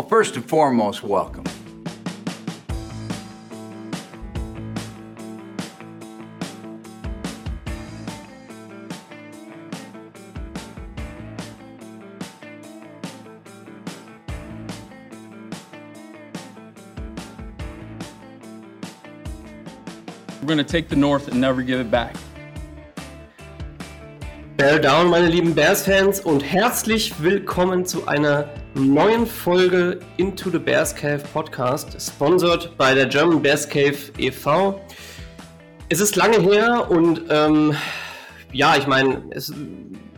Well, first and foremost, welcome. We're going to take the North and never give it back. Bear down, meine lieben Bears-Fans, und herzlich willkommen zu einer neuen Folge Into the Bears Cave Podcast, sponsored bei der German Bears Cave e.V. Es ist lange her und ähm, ja, ich meine, es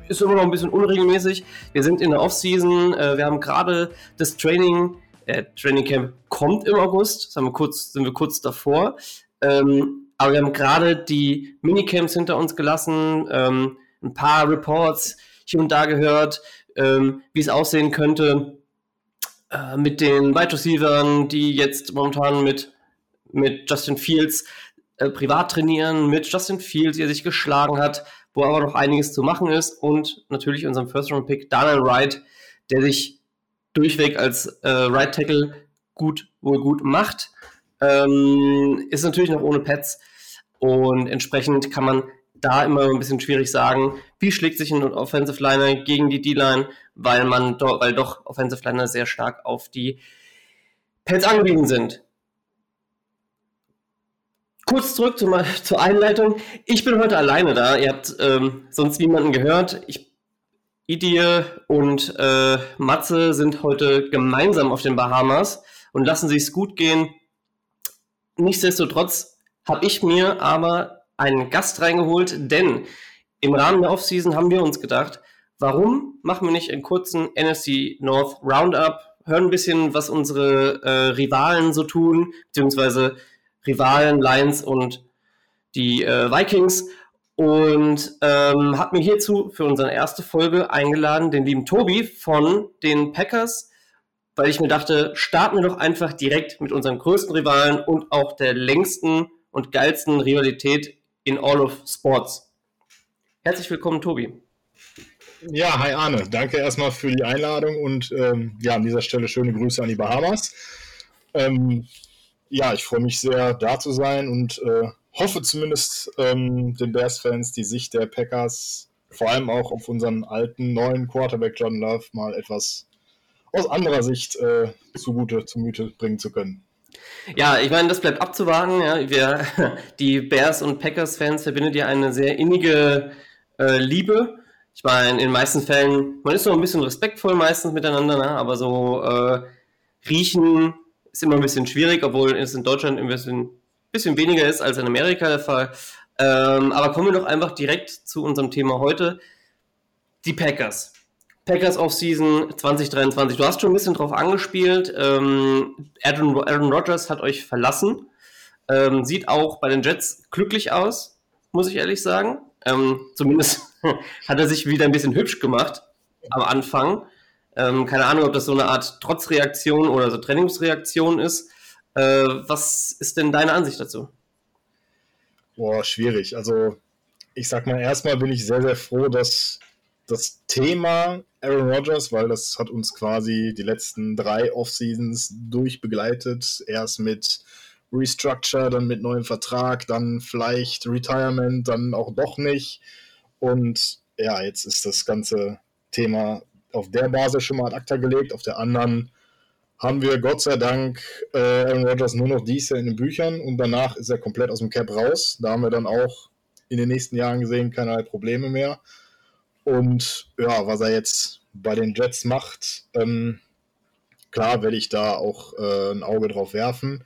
ist immer noch ein bisschen unregelmäßig. Wir sind in der Offseason, äh, wir haben gerade das Training, äh, Training Camp kommt im August, das wir kurz, sind wir kurz davor. Ähm, aber wir haben gerade die Minicamps hinter uns gelassen. Ähm, ein paar Reports hier und da gehört, ähm, wie es aussehen könnte äh, mit den Wide Receivers, die jetzt momentan mit, mit Justin Fields äh, privat trainieren, mit Justin Fields, der sich geschlagen hat, wo aber noch einiges zu machen ist und natürlich unserem First-Round-Pick Daniel Wright, der sich durchweg als äh, Right Tackle gut wohl gut macht, ähm, ist natürlich noch ohne Pets und entsprechend kann man da immer ein bisschen schwierig sagen, wie schlägt sich ein Offensive Liner gegen die D-Line, weil man do, weil doch Offensive Liner sehr stark auf die Pads angewiesen sind. Kurz zurück zu, zur Einleitung. Ich bin heute alleine da. Ihr habt ähm, sonst niemanden gehört. Ich, Idie und äh, Matze sind heute gemeinsam auf den Bahamas und lassen sich es gut gehen. Nichtsdestotrotz habe ich mir aber einen Gast reingeholt, denn im Rahmen der Offseason haben wir uns gedacht, warum machen wir nicht einen kurzen NFC North Roundup, hören ein bisschen, was unsere äh, Rivalen so tun, beziehungsweise Rivalen, Lions und die äh, Vikings. Und ähm, hat mir hierzu für unsere erste Folge eingeladen den lieben Tobi von den Packers, weil ich mir dachte, starten wir doch einfach direkt mit unserem größten Rivalen und auch der längsten und geilsten Rivalität in all of sports. Herzlich willkommen, Tobi. Ja, hi Arne. Danke erstmal für die Einladung und ähm, ja, an dieser Stelle schöne Grüße an die Bahamas. Ähm, ja, ich freue mich sehr, da zu sein und äh, hoffe zumindest ähm, den Bears-Fans die Sicht der Packers, vor allem auch auf unseren alten neuen Quarterback John Love, mal etwas aus anderer Sicht äh, zugute, zumute bringen zu können. Ja, ich meine, das bleibt abzuwarten. Ja. Wir, die Bears und Packers-Fans verbindet ja eine sehr innige äh, Liebe. Ich meine, in den meisten Fällen, man ist noch ein bisschen respektvoll meistens miteinander, ne? aber so äh, riechen ist immer ein bisschen schwierig, obwohl es in Deutschland ein bisschen, bisschen weniger ist als in Amerika der Fall. Ähm, aber kommen wir doch einfach direkt zu unserem Thema heute. Die Packers. Packers Offseason 2023. Du hast schon ein bisschen drauf angespielt. Ähm, Aaron, Aaron Rodgers hat euch verlassen. Ähm, sieht auch bei den Jets glücklich aus, muss ich ehrlich sagen. Ähm, zumindest hat er sich wieder ein bisschen hübsch gemacht am Anfang. Ähm, keine Ahnung, ob das so eine Art Trotzreaktion oder so Trennungsreaktion ist. Äh, was ist denn deine Ansicht dazu? Boah, schwierig. Also, ich sag mal, erstmal bin ich sehr, sehr froh, dass das Thema Aaron Rodgers, weil das hat uns quasi die letzten drei Off-Seasons durchbegleitet. Erst mit Restructure, dann mit neuem Vertrag, dann vielleicht Retirement, dann auch doch nicht. Und ja, jetzt ist das ganze Thema auf der Basis schon mal ad acta gelegt. Auf der anderen haben wir Gott sei Dank äh, Aaron Rodgers nur noch dies Jahr in den Büchern und danach ist er komplett aus dem Cap raus. Da haben wir dann auch in den nächsten Jahren gesehen keinerlei Probleme mehr. Und ja, was er jetzt bei den Jets macht, ähm, klar werde ich da auch äh, ein Auge drauf werfen.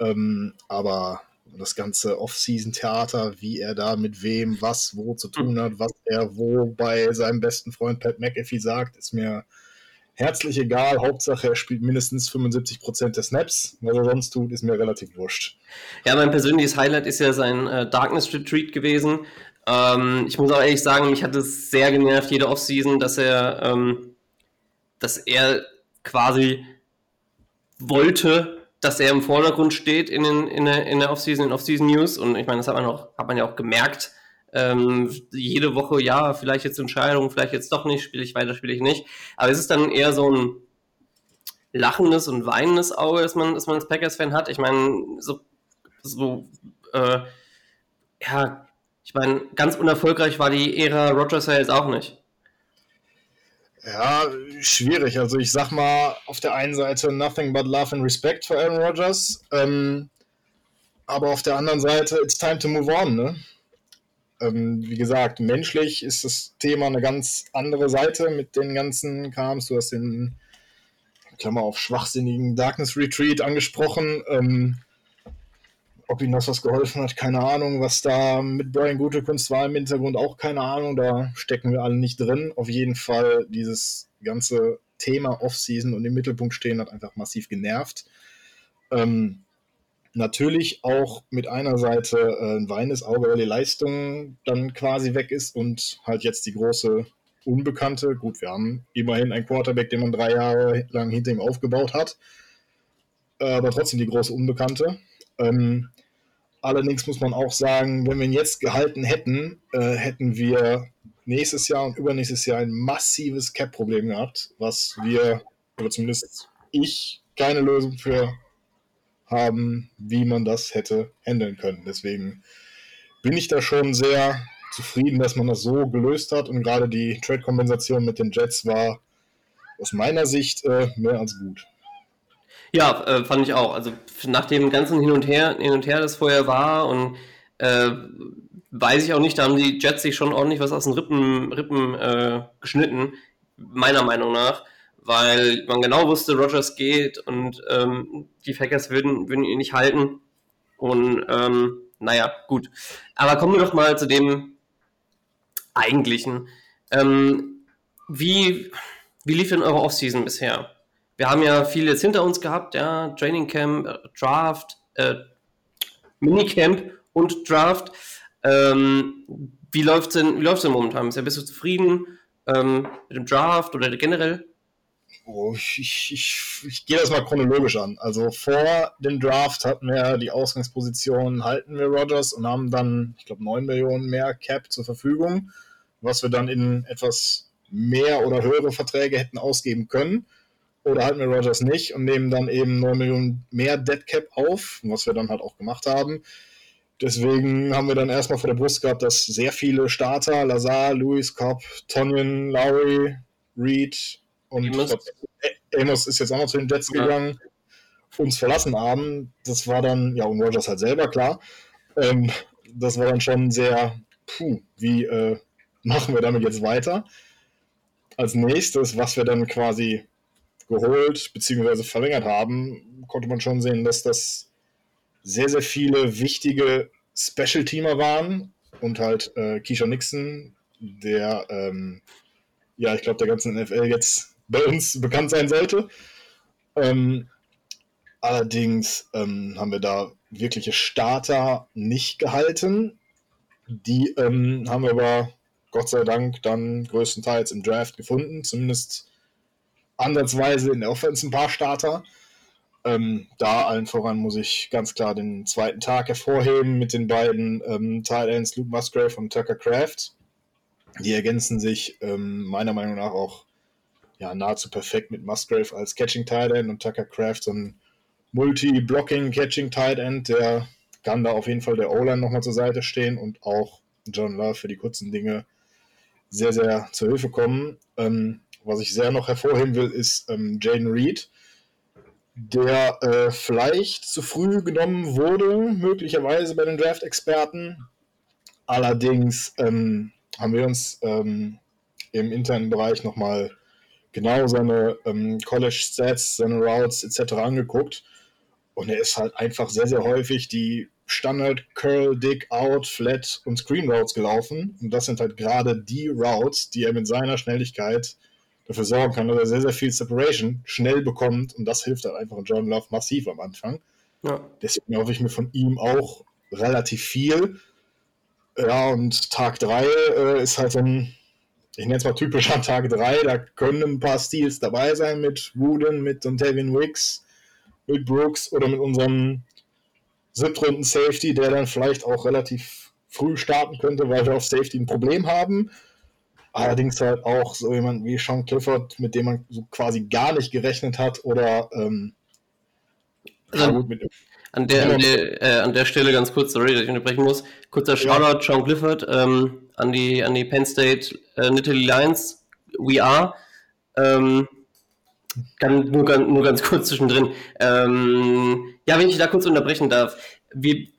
Ähm, aber das ganze Off-Season-Theater, wie er da mit wem, was, wo zu tun hat, was er wo bei seinem besten Freund Pat McAfee sagt, ist mir herzlich egal. Hauptsache, er spielt mindestens 75% der Snaps. Was er sonst tut, ist mir relativ wurscht. Ja, mein persönliches Highlight ist ja sein äh, Darkness Retreat gewesen, ähm, ich muss auch ehrlich sagen, mich hat es sehr genervt, jede Offseason, dass er, ähm, dass er quasi wollte, dass er im Vordergrund steht in, den, in der, in der Offseason, in Offseason News. Und ich meine, das hat man, auch, hat man ja auch gemerkt. Ähm, jede Woche, ja, vielleicht jetzt Entscheidung, vielleicht jetzt doch nicht, spiele ich weiter, spiele ich nicht. Aber es ist dann eher so ein, lachendes und weinendes Auge, das man, das man als Packers-Fan hat. Ich meine, so, so äh, ja, ich meine, ganz unerfolgreich war die Ära Rogers ja auch nicht. Ja, schwierig. Also ich sag mal, auf der einen Seite nothing but love and respect für Aaron Rodgers. Ähm, aber auf der anderen Seite, it's time to move on, ne? Ähm, wie gesagt, menschlich ist das Thema eine ganz andere Seite mit den ganzen Kams. Du hast den, Klammer auf, schwachsinnigen Darkness Retreat angesprochen. Ähm, ob ihm das was geholfen hat, keine Ahnung. Was da mit Brian Gutekunst war im Hintergrund, auch keine Ahnung. Da stecken wir alle nicht drin. Auf jeden Fall dieses ganze Thema Offseason und im Mittelpunkt stehen hat einfach massiv genervt. Ähm, natürlich auch mit einer Seite äh, ein weinendes Auge, weil die Leistung dann quasi weg ist und halt jetzt die große Unbekannte. Gut, wir haben immerhin einen Quarterback, den man drei Jahre lang hinter ihm aufgebaut hat, äh, aber trotzdem die große Unbekannte. Ähm, allerdings muss man auch sagen, wenn wir ihn jetzt gehalten hätten, äh, hätten wir nächstes Jahr und übernächstes Jahr ein massives Cap-Problem gehabt, was wir, oder zumindest ich, keine Lösung für haben, wie man das hätte handeln können. Deswegen bin ich da schon sehr zufrieden, dass man das so gelöst hat und gerade die Trade-Kompensation mit den Jets war aus meiner Sicht äh, mehr als gut. Ja, äh, fand ich auch. Also nach dem ganzen Hin und Her, Hin und Her, das vorher war und äh, weiß ich auch nicht, da haben die Jets sich schon ordentlich was aus den Rippen, Rippen äh, geschnitten, meiner Meinung nach, weil man genau wusste, Rogers geht und ähm, die Packers würden, würden ihn nicht halten. Und ähm, naja, gut. Aber kommen wir doch mal zu dem eigentlichen. Ähm, wie, wie lief denn eure Offseason bisher? Wir haben ja viel jetzt hinter uns gehabt, ja, Training Camp, äh, Draft, äh, Minicamp und Draft. Ähm, wie läuft es denn, denn momentan? Bist du zufrieden ähm, mit dem Draft oder generell? Oh, ich, ich, ich gehe das mal chronologisch an. Also vor dem Draft hatten wir die Ausgangsposition, halten wir Rogers und haben dann, ich glaube, 9 Millionen mehr Cap zur Verfügung, was wir dann in etwas mehr oder höhere Verträge hätten ausgeben können oder halten wir Rogers nicht und nehmen dann eben 9 Millionen mehr Dead Cap auf, was wir dann halt auch gemacht haben. Deswegen haben wir dann erstmal vor der Brust gehabt, dass sehr viele Starter, Lazar, Lewis, Cobb, Tonyan, Lowry, Reed und Amos, glaub, Amos ist jetzt auch noch zu den Jets ja. gegangen, uns verlassen haben. Das war dann, ja, und Rogers halt selber, klar. Ähm, das war dann schon sehr, puh, wie äh, machen wir damit jetzt weiter? Als nächstes, was wir dann quasi geholt bzw. verlängert haben, konnte man schon sehen, dass das sehr, sehr viele wichtige Special-Teamer waren und halt äh, Keisha Nixon, der, ähm, ja, ich glaube, der ganzen NFL jetzt bei uns bekannt sein sollte. Ähm, allerdings ähm, haben wir da wirkliche Starter nicht gehalten. Die ähm, haben wir aber Gott sei Dank dann größtenteils im Draft gefunden, zumindest ansatzweise in der Offense ein paar Starter. Ähm, da allen voran muss ich ganz klar den zweiten Tag hervorheben mit den beiden ähm, Ends Luke Musgrave und Tucker Craft. Die ergänzen sich ähm, meiner Meinung nach auch ja, nahezu perfekt mit Musgrave als Catching Tight End und Tucker Craft so ein Multi-Blocking Catching Tight End, der kann da auf jeden Fall der O-Line nochmal zur Seite stehen und auch John Love für die kurzen Dinge sehr, sehr zur Hilfe kommen. Ähm, was ich sehr noch hervorheben will, ist ähm, Jaden Reed, der äh, vielleicht zu früh genommen wurde, möglicherweise bei den Draft-Experten. Allerdings ähm, haben wir uns ähm, im internen Bereich nochmal genau seine ähm, College-Stats, seine Routes etc. angeguckt. Und er ist halt einfach sehr, sehr häufig die Standard Curl, Dig, Out, Flat und Screen Routes gelaufen. Und das sind halt gerade die Routes, die er mit seiner Schnelligkeit dafür sorgen kann, dass er sehr, sehr viel Separation schnell bekommt und das hilft halt einfach John Love massiv am Anfang. Ja. Deswegen hoffe ich mir von ihm auch relativ viel. Ja, und Tag 3 äh, ist halt so ein, ich nenne es mal typisch an Tag 3, da können ein paar Steals dabei sein mit Wooden, mit Dontavian Wicks, mit Brooks oder mit unserem siebtrunden Safety, der dann vielleicht auch relativ früh starten könnte, weil wir auf Safety ein Problem haben. Allerdings halt auch so jemand wie Sean Clifford, mit dem man so quasi gar nicht gerechnet hat oder ähm, also, gut, mit, an, der, an, der, äh, an der Stelle ganz kurz, sorry, dass ich unterbrechen muss, kurzer Shoutout, ja. Sean Clifford, ähm, an, die, an die Penn State äh, Nittany Lions, we are. Ähm, kann, nur, nur ganz kurz zwischendrin. Ähm, ja, wenn ich da kurz unterbrechen darf. Wie,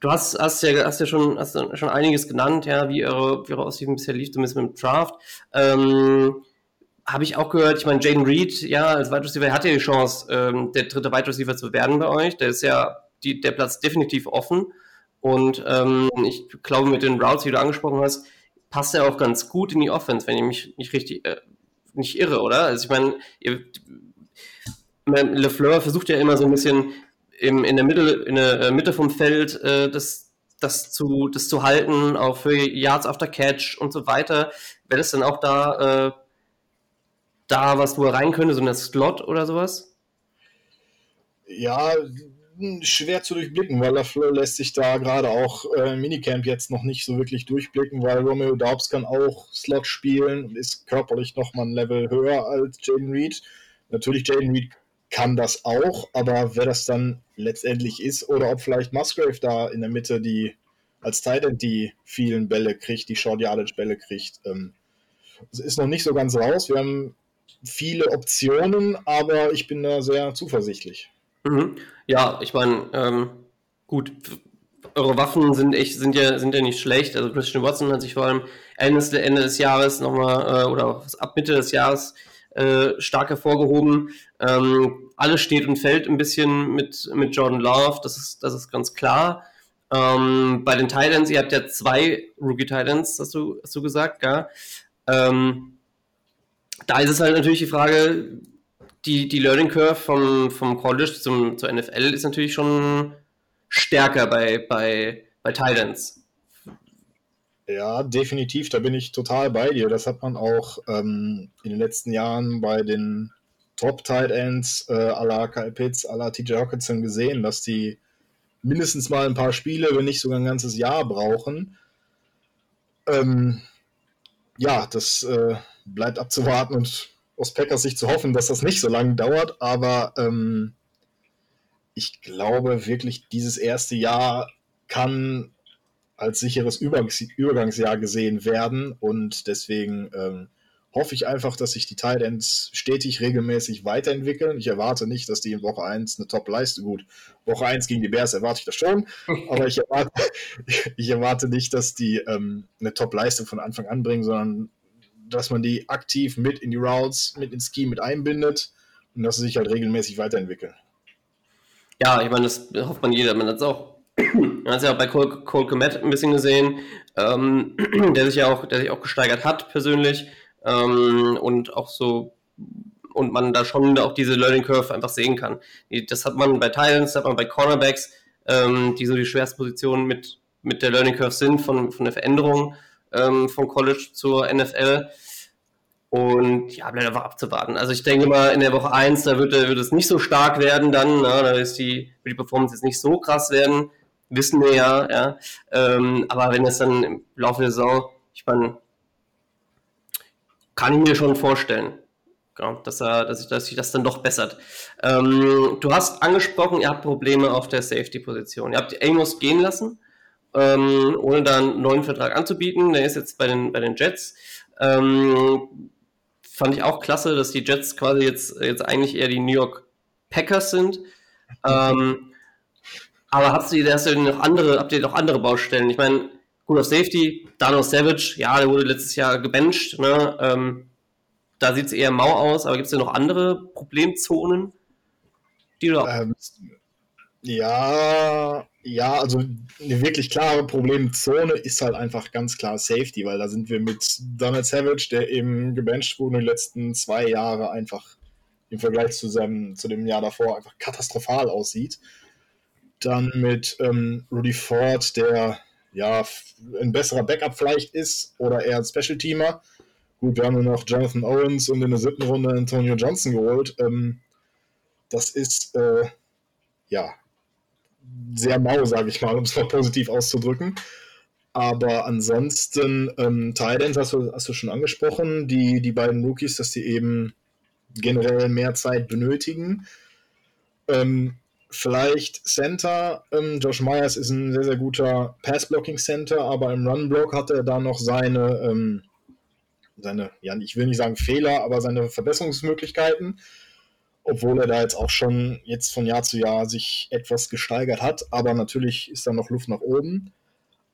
du hast, hast, ja, hast ja schon, hast schon einiges genannt, ja, wie eure, wie eure Aussichten bisher lief, zumindest mit dem Draft. Ähm, habe ich auch gehört, ich meine, Jaden Reed, ja, als Wide Receiver hat ja die Chance, ähm, der dritte Wide Receiver zu werden bei euch. Der ist ja die, der Platz definitiv offen. Und ähm, ich glaube, mit den Routes, die du angesprochen hast, passt er auch ganz gut in die Offense, wenn ich mich nicht richtig äh, nicht irre, oder? Also ich meine, LeFleur versucht ja immer so ein bisschen im, in, der Mitte, in der äh, Mitte vom Feld äh, das, das, zu, das zu halten, auch für Yards after Catch und so weiter. Wäre das dann auch da, äh, da was, wo er rein könnte, so eine Slot oder sowas? Ja, schwer zu durchblicken, weil LaFleur lässt sich da gerade auch äh, Minicamp jetzt noch nicht so wirklich durchblicken, weil Romeo Daubs kann auch Slot spielen und ist körperlich noch mal ein Level höher als Jaden Reed. Natürlich, Jaden Reed kann das auch, aber wer das dann letztendlich ist oder ob vielleicht Musgrave da in der Mitte die als Titan die vielen Bälle kriegt, die Short Yardage Bälle kriegt, ähm, ist noch nicht so ganz raus. Wir haben viele Optionen, aber ich bin da sehr zuversichtlich. Mhm. Ja, ich meine, ähm, gut, eure Waffen sind echt, sind ja, sind ja nicht schlecht. Also Christian Watson hat sich vor allem Ende, Ende des Jahres nochmal, äh, oder ab Mitte des Jahres äh, stark hervorgehoben. Ähm, alles steht und fällt ein bisschen mit, mit Jordan Love, das ist, das ist ganz klar. Ähm, bei den Titans, ihr habt ja zwei Rookie Titans, hast du, hast du gesagt, ja. Ähm, da ist es halt natürlich die Frage, die, die Learning Curve vom, vom College zum, zur NFL ist natürlich schon stärker bei, bei, bei Titans. Ja, definitiv, da bin ich total bei dir. Das hat man auch ähm, in den letzten Jahren bei den Top Tight Ends äh, à la Kyle Pitts, à la TJ Hawkinson gesehen, dass die mindestens mal ein paar Spiele, wenn nicht sogar ein ganzes Jahr brauchen. Ähm, ja, das äh, bleibt abzuwarten und aus Packers Sicht zu hoffen, dass das nicht so lange dauert, aber ähm, ich glaube wirklich, dieses erste Jahr kann als sicheres Übergangsjahr gesehen werden und deswegen ähm, hoffe ich einfach, dass sich die Tight Ends stetig regelmäßig weiterentwickeln. Ich erwarte nicht, dass die in Woche 1 eine Top-Leistung, gut, Woche 1 gegen die Bears erwarte ich das schon, aber ich erwarte, ich erwarte nicht, dass die ähm, eine Top-Leistung von Anfang an bringen, sondern dass man die aktiv mit in die Routes, mit ins Ski mit einbindet und dass sie sich halt regelmäßig weiterentwickeln. Ja, ich meine, das hofft man jeder. Man hat es auch, man hat es ja auch bei Cole, Cole Komet ein bisschen gesehen, ähm, der sich ja auch, der sich auch gesteigert hat persönlich ähm, und auch so und man da schon auch diese Learning Curve einfach sehen kann. Das hat man bei Titans, das hat man bei Cornerbacks, ähm, die so die schwersten Positionen mit, mit der Learning Curve sind von, von der Veränderung ähm, vom College zur NFL. Und ja, bleibt einfach abzuwarten. Also ich denke mal, in der Woche 1, da wird, wird es nicht so stark werden dann, na, da ist die, wird die Performance jetzt nicht so krass werden, wissen wir ja, ja. Ähm, aber wenn es dann im Laufe der Saison, ich meine, kann ich mir schon vorstellen, ja, dass, er, dass, dass sich das dann doch bessert. Ähm, du hast angesprochen, ihr habt Probleme auf der Safety-Position. Ihr habt Amos gehen lassen ähm, ohne da einen neuen Vertrag anzubieten. Der ist jetzt bei den, bei den Jets. Ähm, fand ich auch klasse, dass die Jets quasi jetzt, jetzt eigentlich eher die New York Packers sind. Ähm, aber habt ihr, hast du noch andere, habt ihr noch andere Baustellen? Ich meine, gut auf Safety, Dano Savage, ja, der wurde letztes Jahr gebencht, ne? Ähm, da sieht es eher mau aus, aber gibt es ja noch andere Problemzonen, die du ähm, Ja, ja, also eine wirklich klare Problemzone ist halt einfach ganz klar Safety, weil da sind wir mit Donald Savage, der eben gebencht wurde in den letzten zwei Jahre einfach im Vergleich zu, seinem, zu dem Jahr davor einfach katastrophal aussieht. Dann mit ähm, Rudy Ford, der ja ein besserer Backup vielleicht ist oder eher ein Special-Teamer. Gut, wir haben nur noch Jonathan Owens und in der siebten Runde Antonio Johnson geholt. Ähm, das ist äh, ja sehr mau, sage ich mal, um es mal positiv auszudrücken. Aber ansonsten, ähm, Thailand hast du, hast du schon angesprochen, die, die beiden Rookies, dass die eben generell mehr Zeit benötigen. Ähm, vielleicht Center. Ähm, Josh Myers ist ein sehr, sehr guter Pass-Blocking-Center, aber im Run-Block hat er da noch seine, ähm, seine, ja, ich will nicht sagen Fehler, aber seine Verbesserungsmöglichkeiten. Obwohl er da jetzt auch schon jetzt von Jahr zu Jahr sich etwas gesteigert hat, aber natürlich ist da noch Luft nach oben.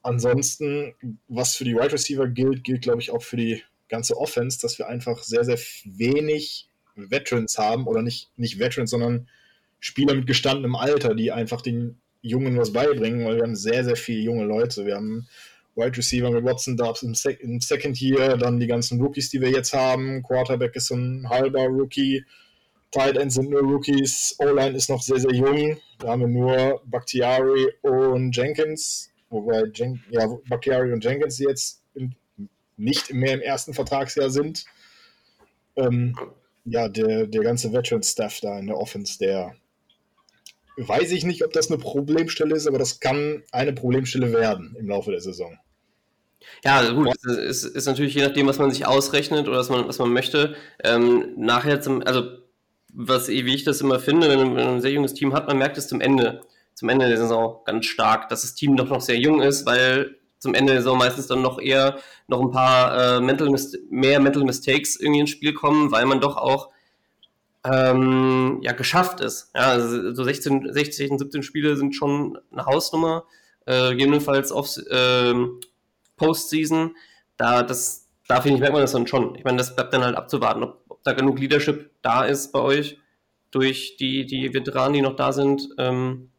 Ansonsten, was für die Wide Receiver gilt, gilt glaube ich auch für die ganze Offense, dass wir einfach sehr, sehr wenig Veterans haben oder nicht, nicht Veterans, sondern Spieler mit gestandenem Alter, die einfach den Jungen was beibringen, weil wir haben sehr, sehr viele junge Leute. Wir haben Wide Receiver mit Watson Dubs im, Sek im Second Year, dann die ganzen Rookies, die wir jetzt haben. Quarterback ist ein halber Rookie. Tight Ends sind nur Rookies. O-Line ist noch sehr, sehr jung. Da haben wir nur Bakhtiari und Jenkins. Wobei Jen ja, Bakhtiari und Jenkins jetzt im, nicht mehr im ersten Vertragsjahr sind. Ähm, ja, der, der ganze Veteran-Staff da in der Offense, der weiß ich nicht, ob das eine Problemstelle ist, aber das kann eine Problemstelle werden im Laufe der Saison. Ja, also gut, es ist, ist, natürlich je nachdem, was man sich ausrechnet oder was man, was man möchte. Ähm, nachher zum, also was wie ich das immer finde, wenn man ein sehr junges Team hat, man merkt es zum Ende, zum Ende der Saison ganz stark, dass das Team doch noch sehr jung ist, weil zum Ende der Saison meistens dann noch eher noch ein paar äh, Mental mehr Mental Mistakes irgendwie ins Spiel kommen, weil man doch auch ähm, ja, geschafft ist. Ja, also so 16, 16, 17 Spiele sind schon eine Hausnummer, äh, gegebenenfalls auf äh, Postseason. Da, das, da finde ich, merkt man das dann schon. Ich meine, das bleibt dann halt abzuwarten, ob, ob, da genug Leadership da ist bei euch durch die, die Veteranen, die noch da sind. Ähm,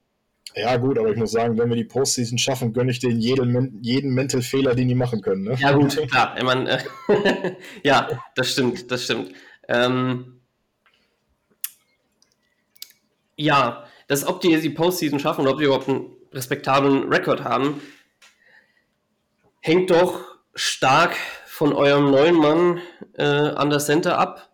ja, gut, aber ich muss sagen, wenn wir die Postseason schaffen, gönne ich denen jeden, jeden Mental-Fehler, den die machen können. Ne? Ja, gut, klar. Ich meine, äh, ja, das stimmt, das stimmt. Ähm, ja, das, ob die die Postseason schaffen oder ob die überhaupt einen respektablen Rekord haben, hängt doch stark von eurem neuen Mann äh, an der Center ab.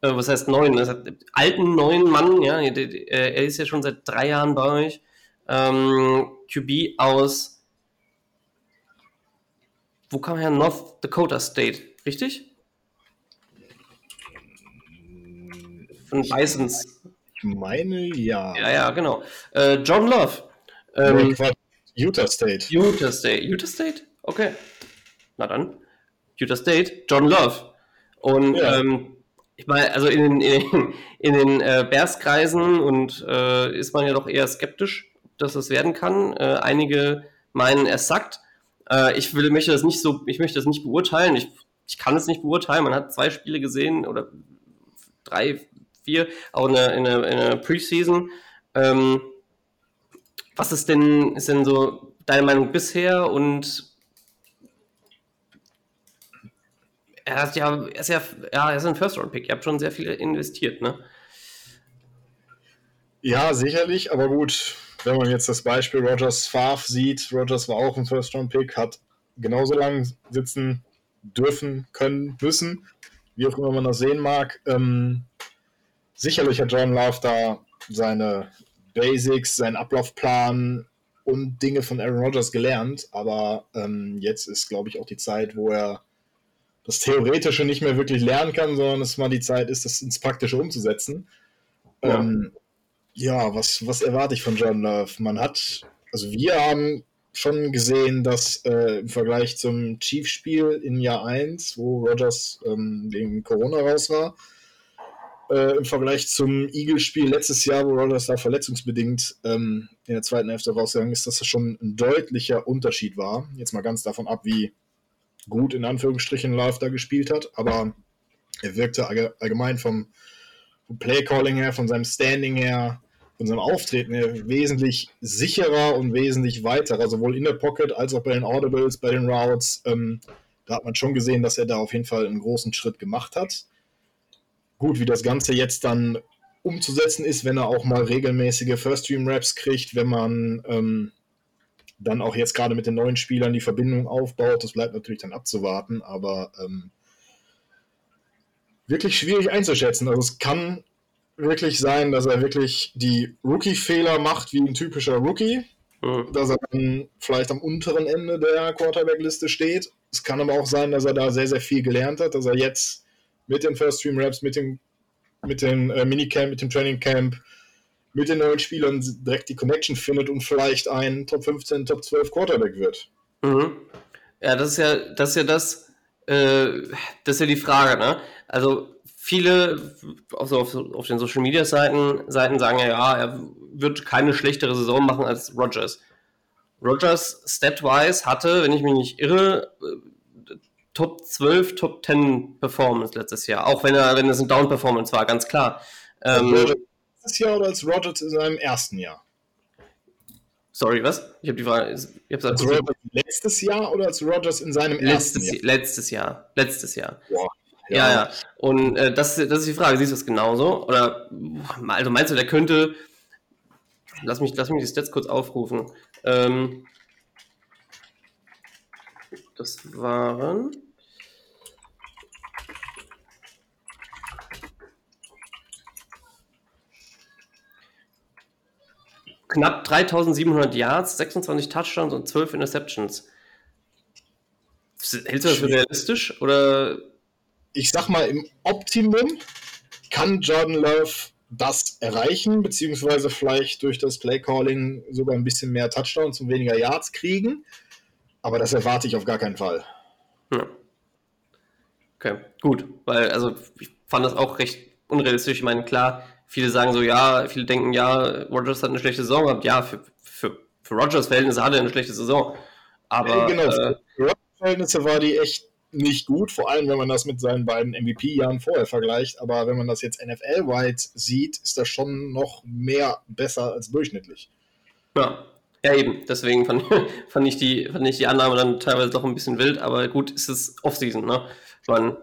Äh, was heißt neuen? Das heißt, alten neuen Mann, ja, er ist ja schon seit drei Jahren bei euch. Ähm, QB aus, wo kam er her? North Dakota State, richtig? Von Bisons meine ja. Ja, ja, genau. Äh, John Love. Ähm, Utah State. Utah State. Utah State? Okay. Na dann. Utah State, John Love. Und ja. ähm, ich meine, also in den, in den, in den äh, Bears-Kreisen und äh, ist man ja doch eher skeptisch, dass das werden kann. Äh, einige meinen, er sagt. Äh, ich will, möchte das nicht so, ich möchte das nicht beurteilen. Ich, ich kann es nicht beurteilen. Man hat zwei Spiele gesehen oder drei, vier, auch in der, in der, in der Preseason. Ähm, was ist denn, ist denn so deine Meinung bisher und er hat ja, er ist ja, ja, er ist ein First-Round-Pick, ihr habt schon sehr viel investiert, ne? Ja, sicherlich, aber gut, wenn man jetzt das Beispiel Rogers Favre sieht, Rogers war auch ein First-Round-Pick, hat genauso lange sitzen dürfen, können, müssen, wie auch immer man das sehen mag. Ähm, sicherlich hat John Love da seine Basics, seinen Ablaufplan und Dinge von Aaron Rodgers gelernt, aber ähm, jetzt ist, glaube ich, auch die Zeit, wo er das Theoretische nicht mehr wirklich lernen kann, sondern es mal die Zeit ist, das ins Praktische umzusetzen. Ja, ähm, ja was, was erwarte ich von John Love? Man hat, also wir haben schon gesehen, dass äh, im Vergleich zum Chiefs-Spiel in Jahr 1, wo Rodgers ähm, wegen Corona raus war, äh, im Vergleich zum Eagle-Spiel letztes Jahr, wo Rodgers da verletzungsbedingt ähm, in der zweiten Hälfte rausgegangen ist, dass das schon ein deutlicher Unterschied war. Jetzt mal ganz davon ab, wie gut in Anführungsstrichen Love da gespielt hat, aber er wirkte allgemein vom, vom Play-Calling her, von seinem Standing her, von seinem Auftreten her wesentlich sicherer und wesentlich weiterer, sowohl in der Pocket als auch bei den Audibles, bei den Routes. Ähm, da hat man schon gesehen, dass er da auf jeden Fall einen großen Schritt gemacht hat. Gut, wie das Ganze jetzt dann umzusetzen ist, wenn er auch mal regelmäßige First-Stream-Raps kriegt, wenn man ähm, dann auch jetzt gerade mit den neuen Spielern die Verbindung aufbaut, das bleibt natürlich dann abzuwarten, aber ähm, wirklich schwierig einzuschätzen. Also es kann wirklich sein, dass er wirklich die Rookie-Fehler macht wie ein typischer Rookie mhm. dass er dann vielleicht am unteren Ende der Quarterback-Liste steht. Es kann aber auch sein, dass er da sehr, sehr viel gelernt hat, dass er jetzt mit den First Stream Raps, mit dem, mit dem äh, Minicamp, mit dem Training Camp, mit den neuen Spielern direkt die Connection findet und vielleicht ein Top 15, Top 12 Quarterback wird. Mhm. Ja, das ist ja das, ist ja das, äh, das ist ja die Frage, ne? Also viele also auf, auf den Social Media Seiten, Seiten sagen ja, ja, er wird keine schlechtere Saison machen als Rogers. Rogers statwise hatte, wenn ich mich nicht irre, äh, Top 12, Top 10 Performance letztes Jahr. Auch wenn er, wenn es ein Down Performance war, ganz klar. Ähm, letztes Jahr oder als Rogers in seinem ersten Jahr? Sorry, was? Ich habe die Frage. Ich als Rogers letztes Jahr oder als Rogers in seinem letztes ersten Jahr? Letztes Jahr. Letztes Jahr. Boah. Ja, ja. ja. Und äh, das, das ist die Frage. Siehst du das genauso? Oder also meinst du, der könnte. Lass mich, lass mich die Stats kurz aufrufen. Ähm, das waren. Knapp 3700 Yards, 26 Touchdowns und 12 Interceptions. Hältst du das für realistisch? Oder ich sag mal, im Optimum kann Jordan Love das erreichen, beziehungsweise vielleicht durch das Playcalling sogar ein bisschen mehr Touchdowns und weniger Yards kriegen. Aber das erwarte ich auf gar keinen Fall. Ja. Okay, gut, weil also ich fand das auch recht unrealistisch. Ich meine, klar, viele sagen so, ja, viele denken, ja, Rogers hat eine schlechte Saison gehabt. Ja, für, für, für Rogers Verhältnisse hat er eine schlechte Saison. Aber genau, äh, für Rogers Verhältnisse war die echt nicht gut, vor allem wenn man das mit seinen beiden MVP-Jahren vorher vergleicht. Aber wenn man das jetzt NFL-wide sieht, ist das schon noch mehr besser als durchschnittlich. Ja, ja eben. Deswegen fand, fand, ich die, fand ich die Annahme dann teilweise doch ein bisschen wild. Aber gut, ist es Offseason, ne? Man,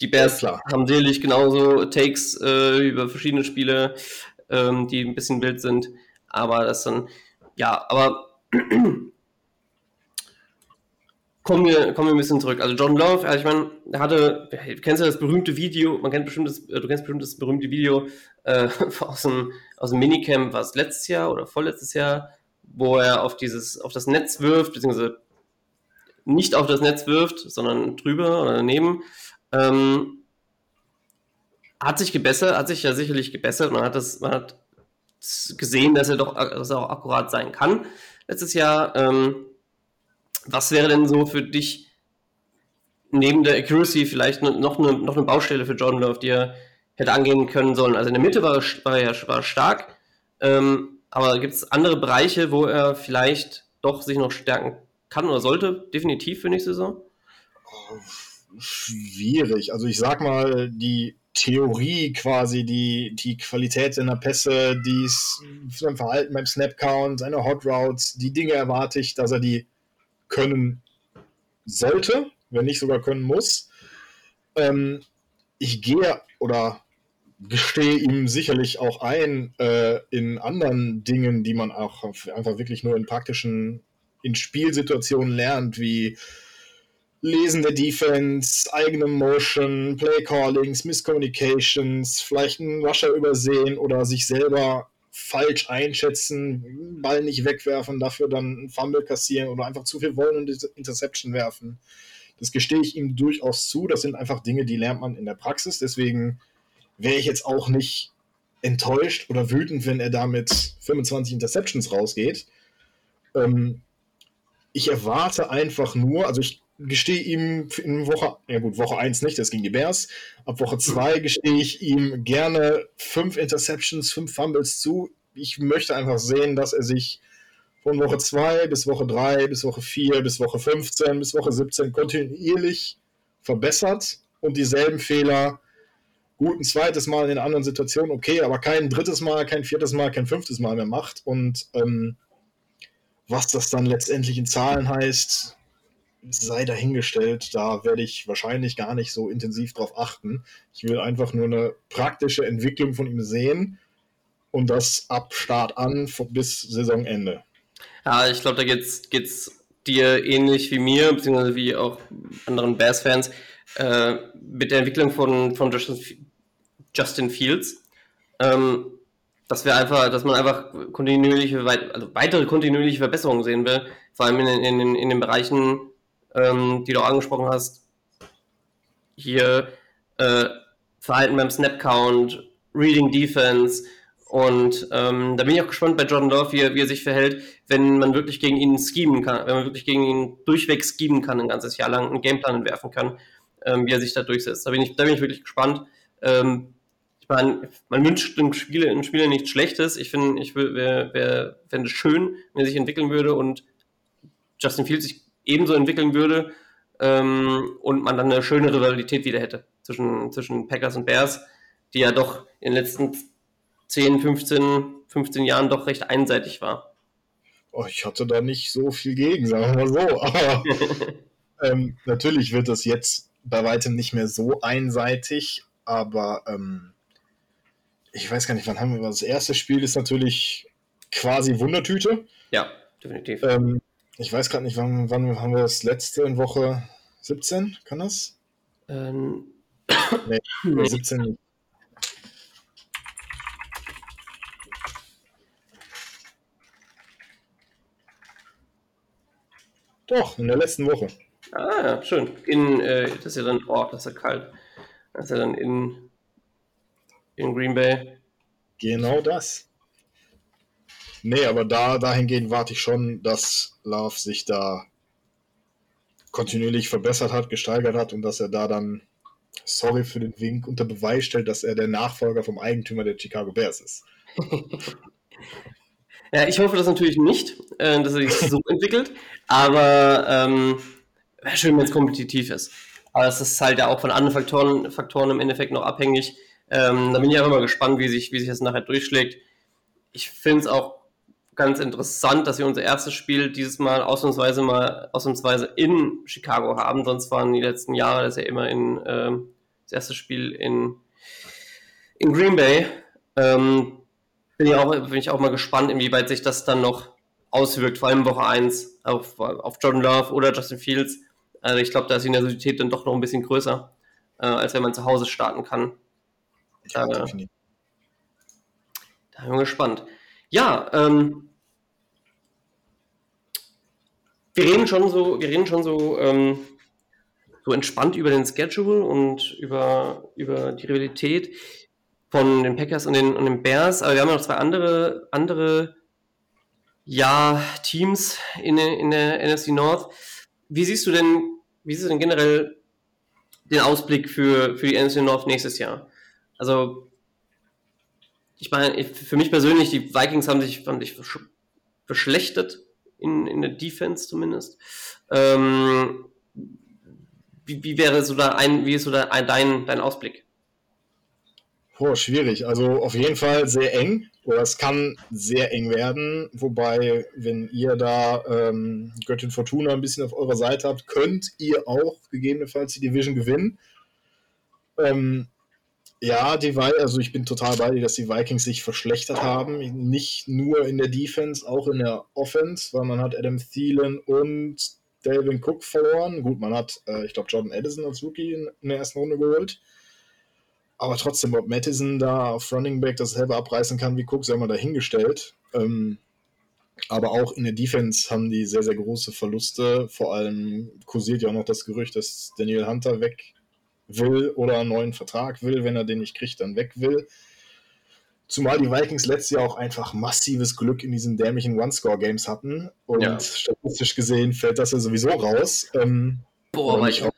die Bears haben sicherlich genauso Takes äh, über verschiedene Spiele, ähm, die ein bisschen wild sind. Aber das dann, ja, aber kommen wir, kommen wir ein bisschen zurück. Also John Love, also ich meine, er hatte, du kennst ja das berühmte Video, man kennt bestimmt das, äh, du kennst bestimmt das berühmte Video äh, aus, dem, aus dem Minicamp, war es letztes Jahr oder vorletztes Jahr, wo er auf dieses, auf das Netz wirft, beziehungsweise nicht auf das Netz wirft, sondern drüber oder daneben. Ähm, hat sich gebessert, hat sich ja sicherlich gebessert. Man hat das, man hat gesehen, dass er doch, dass er auch akkurat sein kann. Letztes Jahr ähm, was wäre denn so für dich neben der Accuracy vielleicht noch eine, noch eine Baustelle für Jordan Love, die er hätte angehen können sollen? Also in der Mitte war, war er war stark, ähm, aber gibt es andere Bereiche, wo er vielleicht doch sich noch stärken kann oder sollte? Definitiv für nächste Saison? Schwierig. Also ich sag mal, die Theorie quasi, die, die Qualität seiner Pässe, die sein Verhalten beim Snap-Count, seine Hot Routes, die Dinge erwarte ich, dass er die können sollte, wenn nicht sogar können muss. Ähm, ich gehe oder gestehe ihm sicherlich auch ein äh, in anderen Dingen, die man auch einfach wirklich nur in praktischen, in Spielsituationen lernt, wie Lesen der Defense, eigene Motion, Play Callings, Miscommunications, vielleicht einen Rusher übersehen oder sich selber falsch einschätzen, Ball nicht wegwerfen, dafür dann ein Fumble kassieren oder einfach zu viel wollen und Interception werfen. Das gestehe ich ihm durchaus zu. Das sind einfach Dinge, die lernt man in der Praxis. Deswegen wäre ich jetzt auch nicht enttäuscht oder wütend, wenn er da mit 25 Interceptions rausgeht. Ähm, ich erwarte einfach nur, also ich gestehe ihm in Woche, ja gut, Woche 1 nicht, das ging die Bears. Ab Woche 2 gestehe ich ihm gerne fünf Interceptions, fünf Fumbles zu. Ich möchte einfach sehen, dass er sich von Woche 2 bis Woche 3 bis Woche 4 bis Woche 15 bis Woche 17 kontinuierlich verbessert und dieselben Fehler gut ein zweites Mal in einer anderen Situation, okay, aber kein drittes Mal, kein viertes Mal, kein fünftes Mal mehr macht. Und ähm, was das dann letztendlich in Zahlen heißt, sei dahingestellt. Da werde ich wahrscheinlich gar nicht so intensiv drauf achten. Ich will einfach nur eine praktische Entwicklung von ihm sehen und das ab Start an bis Saisonende. Ja, ich glaube, da geht's, geht's dir ähnlich wie mir, beziehungsweise wie auch anderen Bears-Fans, äh, mit der Entwicklung von, von Justin, Fields. Ähm, dass wir einfach, dass man einfach kontinuierliche, also weitere kontinuierliche Verbesserungen sehen will, vor allem in, in, in den Bereichen, ähm, die du angesprochen hast. Hier äh, Verhalten beim Snap-Count, Reading Defense und ähm, da bin ich auch gespannt bei Jordan Love, wie er, wie er sich verhält, wenn man wirklich gegen ihn schemen kann, wenn man wirklich gegen ihn durchweg schemen kann, ein ganzes Jahr lang einen Gameplan entwerfen kann, ähm, wie er sich da durchsetzt. Da bin ich, da bin ich wirklich gespannt. Ähm, ich meine, man wünscht einem Spieler, einem Spieler nichts Schlechtes. Ich finde, ich wäre fände es schön, wenn er sich entwickeln würde und Justin Fields sich ebenso entwickeln würde ähm, und man dann eine schöne Rivalität wieder hätte zwischen, zwischen Packers und Bears, die ja doch in den letzten 10, 15, 15 Jahren doch recht einseitig war. Oh, ich hatte da nicht so viel gegen, sagen wir mal so. Aber ähm, natürlich wird das jetzt bei weitem nicht mehr so einseitig, aber ähm, ich weiß gar nicht, wann haben wir das erste Spiel ist natürlich quasi Wundertüte. Ja, definitiv. Ähm, ich weiß gerade nicht, wann, wann haben wir das letzte in Woche 17? Kann das? Ähm, nee, nee. 17 nicht. Doch, in der letzten Woche. Ah, schön. In, äh, das ist ja dann, oh, das ist ja kalt. Das ist ja dann in in Green Bay. Genau das. Nee, aber da dahingehend warte ich schon, dass Love sich da kontinuierlich verbessert hat, gesteigert hat und dass er da dann, sorry für den Wink, unter Beweis stellt, dass er der Nachfolger vom Eigentümer der Chicago Bears ist. ja, ich hoffe das natürlich nicht, äh, dass er sich so entwickelt, aber ähm, wäre schön, wenn es kompetitiv ist. Aber es ist halt ja auch von anderen Faktoren, Faktoren im Endeffekt noch abhängig. Ähm, da bin ich einfach mal gespannt, wie sich, wie sich das nachher durchschlägt. Ich finde es auch ganz interessant, dass wir unser erstes Spiel dieses Mal ausnahmsweise mal ausnahmsweise in Chicago haben. Sonst waren die letzten Jahre das ja immer in ähm, das erste Spiel in, in Green Bay. Ähm, bin, ich auch, bin ich auch mal gespannt, inwieweit sich das dann noch auswirkt, vor allem Woche 1 auf, auf Jordan Love oder Justin Fields. Also ich glaube, da ist die Nervosität dann doch noch ein bisschen größer, äh, als wenn man zu Hause starten kann. Da, definitiv. Da bin ich gespannt. Ja, ähm, wir reden schon so, wir reden schon so, ähm, so entspannt über den Schedule und über, über die Realität von den Packers und den, und den Bears, aber wir haben noch zwei andere, andere ja, Teams in, in der NFC North. Wie siehst du denn, wie siehst du denn generell den Ausblick für, für die NFC North nächstes Jahr? Also, ich meine, für mich persönlich, die Vikings haben sich, fand ich, verschlechtert, in, in der Defense zumindest. Ähm, wie, wie wäre so da ein, wie ist so da ein, dein, dein Ausblick? Boah, schwierig. Also auf jeden Fall sehr eng. Oder es kann sehr eng werden. Wobei, wenn ihr da ähm, Göttin Fortuna ein bisschen auf eurer Seite habt, könnt ihr auch gegebenenfalls die Division gewinnen. Ähm, ja, die also ich bin total bei dir, dass die Vikings sich verschlechtert haben. Nicht nur in der Defense, auch in der Offense, weil man hat Adam Thielen und Dalvin Cook verloren. Gut, man hat, äh, ich glaube, Jordan Edison als Rookie in, in, der ersten Runde geholt. Aber trotzdem, ob Madison da auf Running Back dasselbe abreißen kann wie Cook, sei mal dahingestellt. Ähm, aber auch in der Defense haben die sehr, sehr große Verluste. Vor allem kursiert ja auch noch das Gerücht, dass Daniel Hunter weg will oder einen neuen Vertrag will, wenn er den nicht kriegt, dann weg will. Zumal die Vikings letztes Jahr auch einfach massives Glück in diesen dämlichen One-Score-Games hatten. Und ja. statistisch gesehen fällt das ja sowieso raus. Ähm, boah, war ich, auch,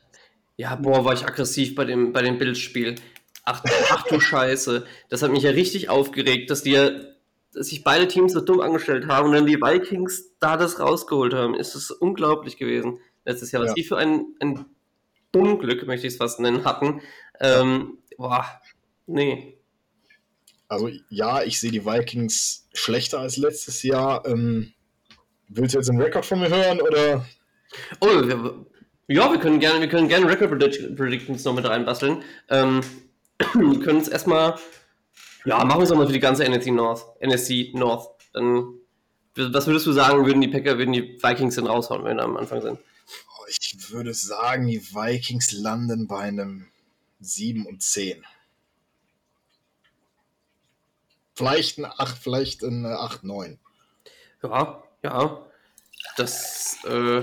ja, boah, war ich aggressiv bei dem, bei dem Bildspiel. Ach, ach du Scheiße. Das hat mich ja richtig aufgeregt, dass die ja, dass sich beide Teams so dumm angestellt haben und dann die Vikings da das rausgeholt haben. Ist das unglaublich gewesen letztes Jahr. Was ja. die für ein, ein Unglück, möchte ich es fast nennen, hatten. Ähm, boah, nee. Also ja, ich sehe die Vikings schlechter als letztes Jahr. Ähm, willst du jetzt einen Rekord von mir hören oder? Oh, wir, ja, wir können gerne, wir können gerne Record Predictions noch mit reinbasteln. Ähm, wir können es erstmal, ja, machen wir es nochmal für die ganze NFC North. NFC North. Dann, was würdest du sagen, würden die Packer, würden die Vikings denn raushauen, wenn wir am Anfang sind? Ich würde sagen, die Vikings landen bei einem 7 und 10. vielleicht ein 8, vielleicht ein 8, 9. Ja, ja. Das äh,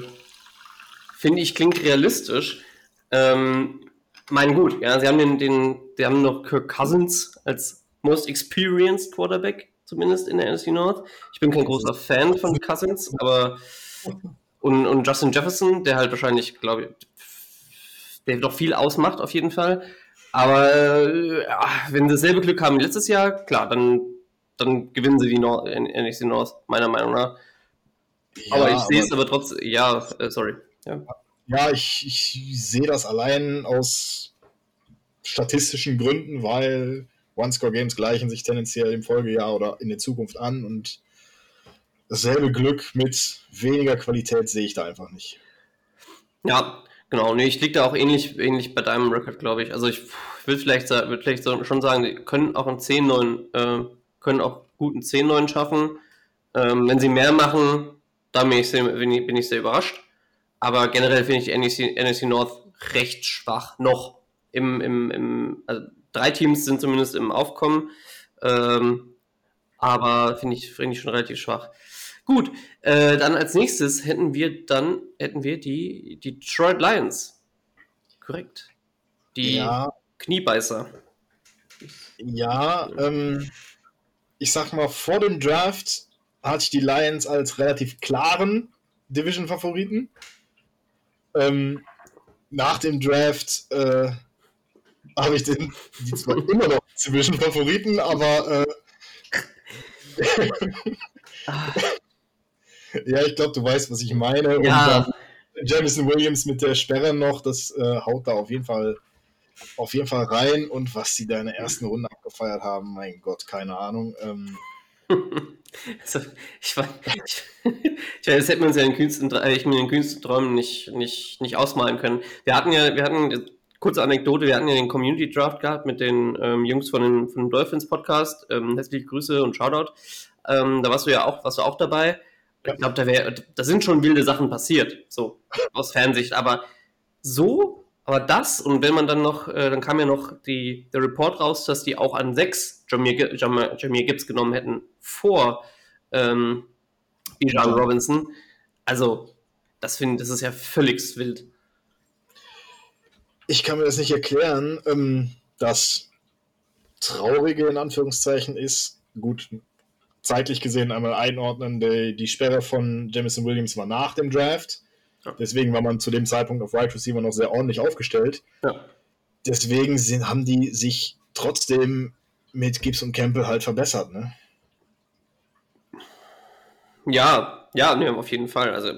finde ich klingt realistisch. Ähm, mein gut, ja, sie haben den, den, sie haben noch Kirk Cousins als most experienced Quarterback, zumindest in der NFC North. Ich bin kein großer Fan von Cousins, aber und, und Justin Jefferson, der halt wahrscheinlich, glaube ich, der doch viel ausmacht auf jeden Fall. Aber äh, ja, wenn sie dasselbe Glück haben wie letztes Jahr, klar, dann, dann gewinnen sie die Nord NFC North, meiner Meinung nach. Ja, aber ich sehe es aber trotzdem, ja, äh, sorry. Ja, ja ich, ich sehe das allein aus statistischen Gründen, weil One-Score-Games gleichen sich tendenziell im Folgejahr oder in der Zukunft an und dasselbe Glück mit weniger Qualität sehe ich da einfach nicht. Ja, genau. Nee, ich liege da auch ähnlich, ähnlich bei deinem Record, glaube ich. Also ich will vielleicht, will vielleicht schon sagen, die können auch einen 10-9, äh, können auch guten 10-9 schaffen. Ähm, wenn sie mehr machen, da bin ich sehr, bin ich, bin ich sehr überrascht. Aber generell finde ich NEC, NEC North recht schwach noch. Im, im, im, also drei Teams sind zumindest im Aufkommen. Ähm, aber finde ich, find ich schon relativ schwach. Gut, äh, dann als nächstes hätten wir dann hätten wir die, die Detroit Lions. Korrekt. Die ja. Kniebeißer. Ja, ähm, ich sag mal, vor dem Draft hatte ich die Lions als relativ klaren Division-Favoriten. Ähm, nach dem Draft äh, habe ich den, die zwar immer noch Division-Favoriten, aber äh, ja, ich glaube, du weißt, was ich meine. Ja. Und äh, Jamison Williams mit der Sperre noch, das äh, haut da auf jeden Fall auf jeden Fall rein. Und was sie da in der ersten Runde abgefeiert haben, mein Gott, keine Ahnung. Ähm, also, ich weiß, ich, ich weiß, das hätten wir uns ja in den kühnsten, ich mir in kühnsten Träumen nicht, nicht, nicht ausmalen können. Wir hatten ja, wir hatten, kurze Anekdote, wir hatten ja den Community Draft gehabt mit den ähm, Jungs von, den, von dem Dolphins Podcast. Ähm, herzliche Grüße und Shoutout. Ähm, da warst du ja auch, warst du auch dabei. Ich glaube, da, wär, da sind schon wilde Sachen passiert, so aus Fernsicht. Aber so, aber das, und wenn man dann noch, äh, dann kam ja noch die, der Report raus, dass die auch an sechs Jameer, Jameer, Jameer Gibbs genommen hätten vor ähm, Bijan Robinson. Also, das finde das ist ja völlig wild. Ich kann mir das nicht erklären. Ähm, das Traurige in Anführungszeichen ist, gut, zeitlich gesehen einmal einordnen, die, die Sperre von Jamison Williams war nach dem Draft. Ja. Deswegen war man zu dem Zeitpunkt auf Wide Receiver noch sehr ordentlich aufgestellt. Ja. Deswegen sind, haben die sich trotzdem mit Gibbs und Campbell halt verbessert, ne? Ja, ja, ne, auf jeden Fall. Also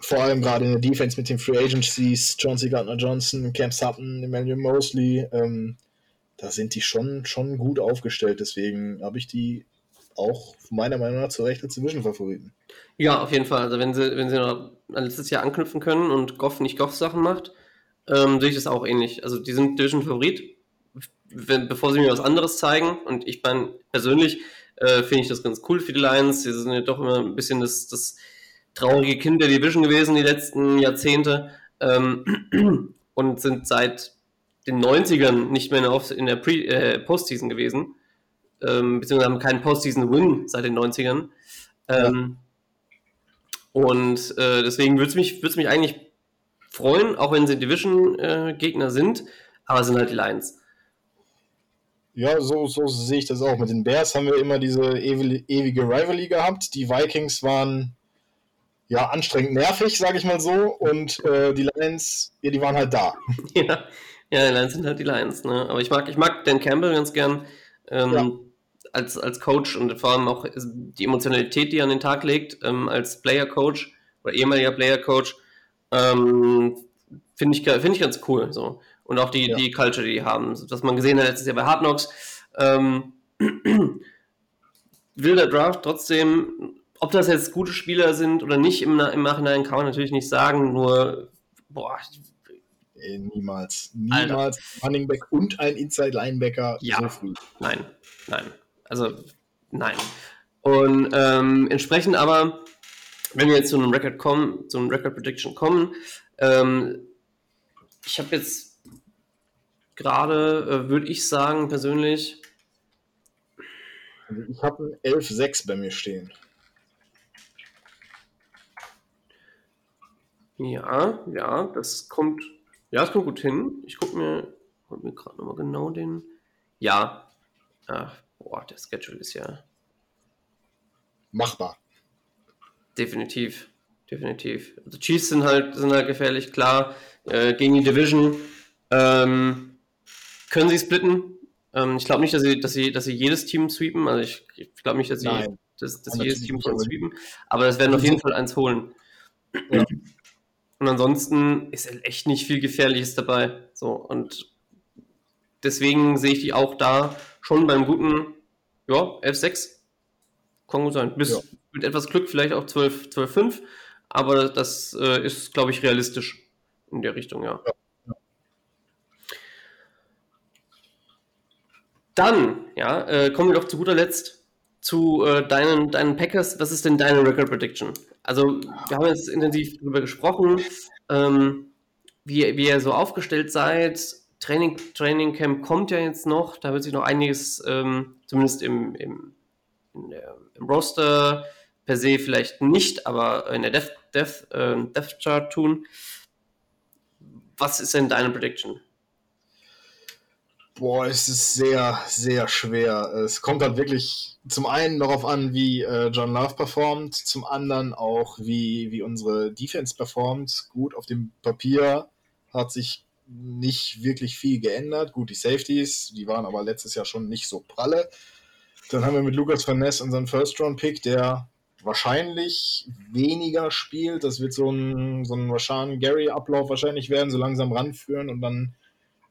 vor allem gerade in der Defense mit den Free Agencies, John C. Gardner Johnson, Cam Sutton, Emmanuel Mosley, ähm, da sind die schon, schon gut aufgestellt. Deswegen habe ich die auch meiner Meinung nach zu Recht als Division-Favoriten. Ja, auf jeden Fall. Also wenn sie, wenn sie noch an letztes Jahr anknüpfen können und Goff nicht Goff-Sachen macht, ähm, sehe ich das auch ähnlich. Also die sind Division-Favorit, bevor sie mir was anderes zeigen. Und ich meine, persönlich äh, finde ich das ganz cool für die Lions. Sie sind ja doch immer ein bisschen das, das traurige Kind der Division gewesen die letzten Jahrzehnte ähm, und sind seit den 90ern nicht mehr in der, Pre äh, Postseason gewesen ähm, beziehungsweise haben keinen Postseason-Win seit den 90ern. Ähm, ja. Und äh, deswegen würde es mich, mich eigentlich freuen, auch wenn sie Division-Gegner äh, sind, aber sind halt die Lions. Ja, so, so sehe ich das auch. Mit den Bears haben wir immer diese ewige Rivalry gehabt. Die Vikings waren ja anstrengend nervig, sage ich mal so. Und äh, die Lions, ja, die waren halt da. ja, ja, die Lions sind halt die Lions. Ne? Aber ich mag, ich mag Dan Campbell ganz gern. Ähm, ja als, als Coach und vor allem auch die Emotionalität, die er an den Tag legt, ähm, als Player-Coach oder ehemaliger Player-Coach, ähm, finde ich, find ich ganz cool. So. Und auch die, ja. die Culture, die die haben. Was man gesehen hat letztes Jahr bei Hard Knocks. Ähm, wilder Draft trotzdem, ob das jetzt gute Spieler sind oder nicht im, im Nachhinein, kann man natürlich nicht sagen. Nur, boah, Ey, niemals. Niemals Alter. Running Back und ein Inside Linebacker ja. so früh. Nein, nein. Also, nein. Und ähm, entsprechend aber, wenn wir jetzt zu einem Record kommen, zu einem Record Prediction kommen, ähm, ich habe jetzt gerade, äh, würde ich sagen, persönlich, Also ich habe ein 11-6 bei mir stehen. Ja, ja, das kommt, ja, das kommt gut hin. Ich gucke mir, guck mir gerade nochmal genau den. Ja, ach, boah, der Schedule ist ja Machbar. definitiv, definitiv. Also Chiefs sind halt, sind halt gefährlich, klar, äh, gegen die Division. Ähm, können sie splitten? Ähm, ich glaube nicht, dass sie, dass, sie, dass sie jedes Team sweepen. Also ich, ich glaube nicht, dass sie, Nein. dass, dass jedes Team von sweepen. Aber das werden auf jeden Fall eins holen. Ja. Und ansonsten ist halt echt nicht viel Gefährliches dabei. So, und deswegen sehe ich die auch da schon beim guten, ja, 11-6. Kann gut sein. Bis Ja. mit etwas Glück vielleicht auch 12, 12-5. Aber das äh, ist, glaube ich, realistisch in der Richtung, ja. Dann, ja, äh, kommen wir doch zu guter Letzt zu äh, deinen, deinen Packers. Was ist denn deine Record Prediction? Also, wir haben jetzt intensiv darüber gesprochen, ähm, wie, wie ihr so aufgestellt seid. Training, Training Camp kommt ja jetzt noch. Da wird sich noch einiges, ähm, zumindest im, im, der, im Roster per se vielleicht nicht, aber in der Death, Death, äh, Death Chart tun. Was ist denn deine Prediction? Boah, es ist sehr, sehr schwer. Es kommt halt wirklich zum einen darauf an, wie äh, John Love performt, zum anderen auch, wie, wie unsere Defense performt. Gut, auf dem Papier hat sich nicht wirklich viel geändert. Gut, die Safeties, die waren aber letztes Jahr schon nicht so pralle. Dann haben wir mit Lucas Van Ness unseren First-Round-Pick, der wahrscheinlich weniger spielt. Das wird so ein, so ein Rashan Gary-Ablauf wahrscheinlich werden, so langsam ranführen und dann